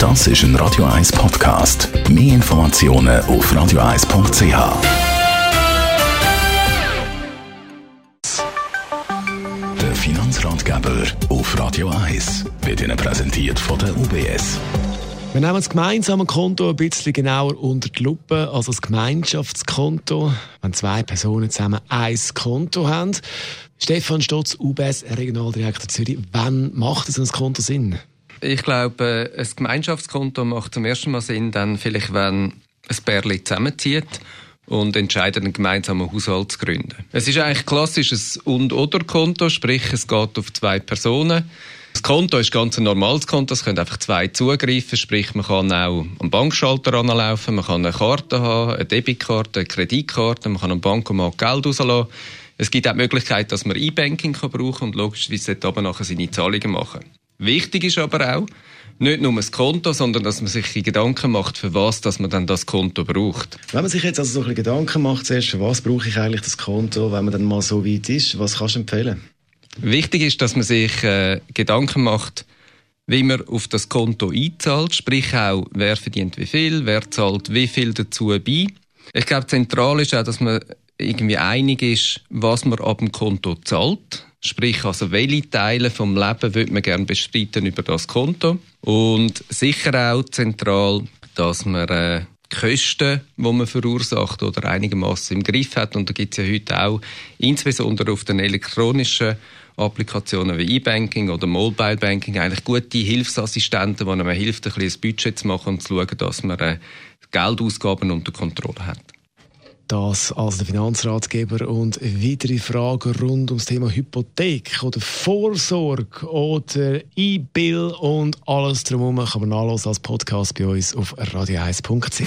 Das ist ein Radio 1 Podcast. Mehr Informationen auf radio1.ch. Der Finanzratgeber auf Radio 1 wird Ihnen präsentiert von der UBS. Wir nehmen das gemeinsame Konto ein bisschen genauer unter die Lupe, also das Gemeinschaftskonto, wenn zwei Personen zusammen ein Konto haben. Stefan Stotz, UBS, Regionaldirektor Zürich. Wann macht so ein Konto Sinn? Ich glaube, ein Gemeinschaftskonto macht zum ersten Mal Sinn, dann vielleicht, wenn ein Pärchen zusammenzieht und entscheidet, einen gemeinsamen Haushalt zu gründen. Es ist eigentlich klassisches Und-Oder-Konto, sprich, es geht auf zwei Personen. Das Konto ist ganz ein normales Konto, es können einfach zwei zugreifen, sprich man kann auch am Bankschalter anlaufen, man kann eine Karte haben, eine Debitkarte, eine Kreditkarte, man kann am Bankomat Geld rauslassen. Es gibt auch die Möglichkeit, dass man E-Banking brauchen kann und logischerweise dort aber nachher seine Zahlungen machen. Wichtig ist aber auch, nicht nur das Konto, sondern dass man sich Gedanken macht, für was dass man dann das Konto braucht. Wenn man sich jetzt also so ein bisschen Gedanken macht, zuerst, für was brauche ich eigentlich das Konto, wenn man dann mal so weit ist, was kannst du empfehlen? Wichtig ist, dass man sich äh, Gedanken macht, wie man auf das Konto einzahlt, sprich auch, wer verdient wie viel, wer zahlt wie viel dazu bei. Ich glaube, zentral ist auch, dass man irgendwie einig ist, was man ab dem Konto zahlt. Sprich, also welche Teile vom Leben würde man gerne bestreiten über das Konto. Und sicher auch zentral, dass man äh, Kosten, die man verursacht oder einigermaßen im Griff hat. Und da gibt es ja heute auch, insbesondere auf den elektronischen Applikationen wie E-Banking oder Mobile Banking, eigentlich gute Hilfsassistenten, die einem hilft, ein bisschen ein Budget zu machen und zu schauen, dass man äh, Geldausgaben unter Kontrolle hat. Das als der Finanzratgeber und weitere Fragen rund ums Thema Hypothek oder Vorsorge oder E-Bill und alles drumherum kann man nachlesen als Podcast bei uns auf radio1.ch.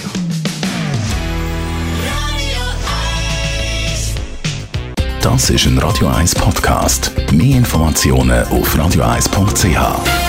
Das ist ein Radio 1 Podcast. Mehr Informationen auf radio1.ch.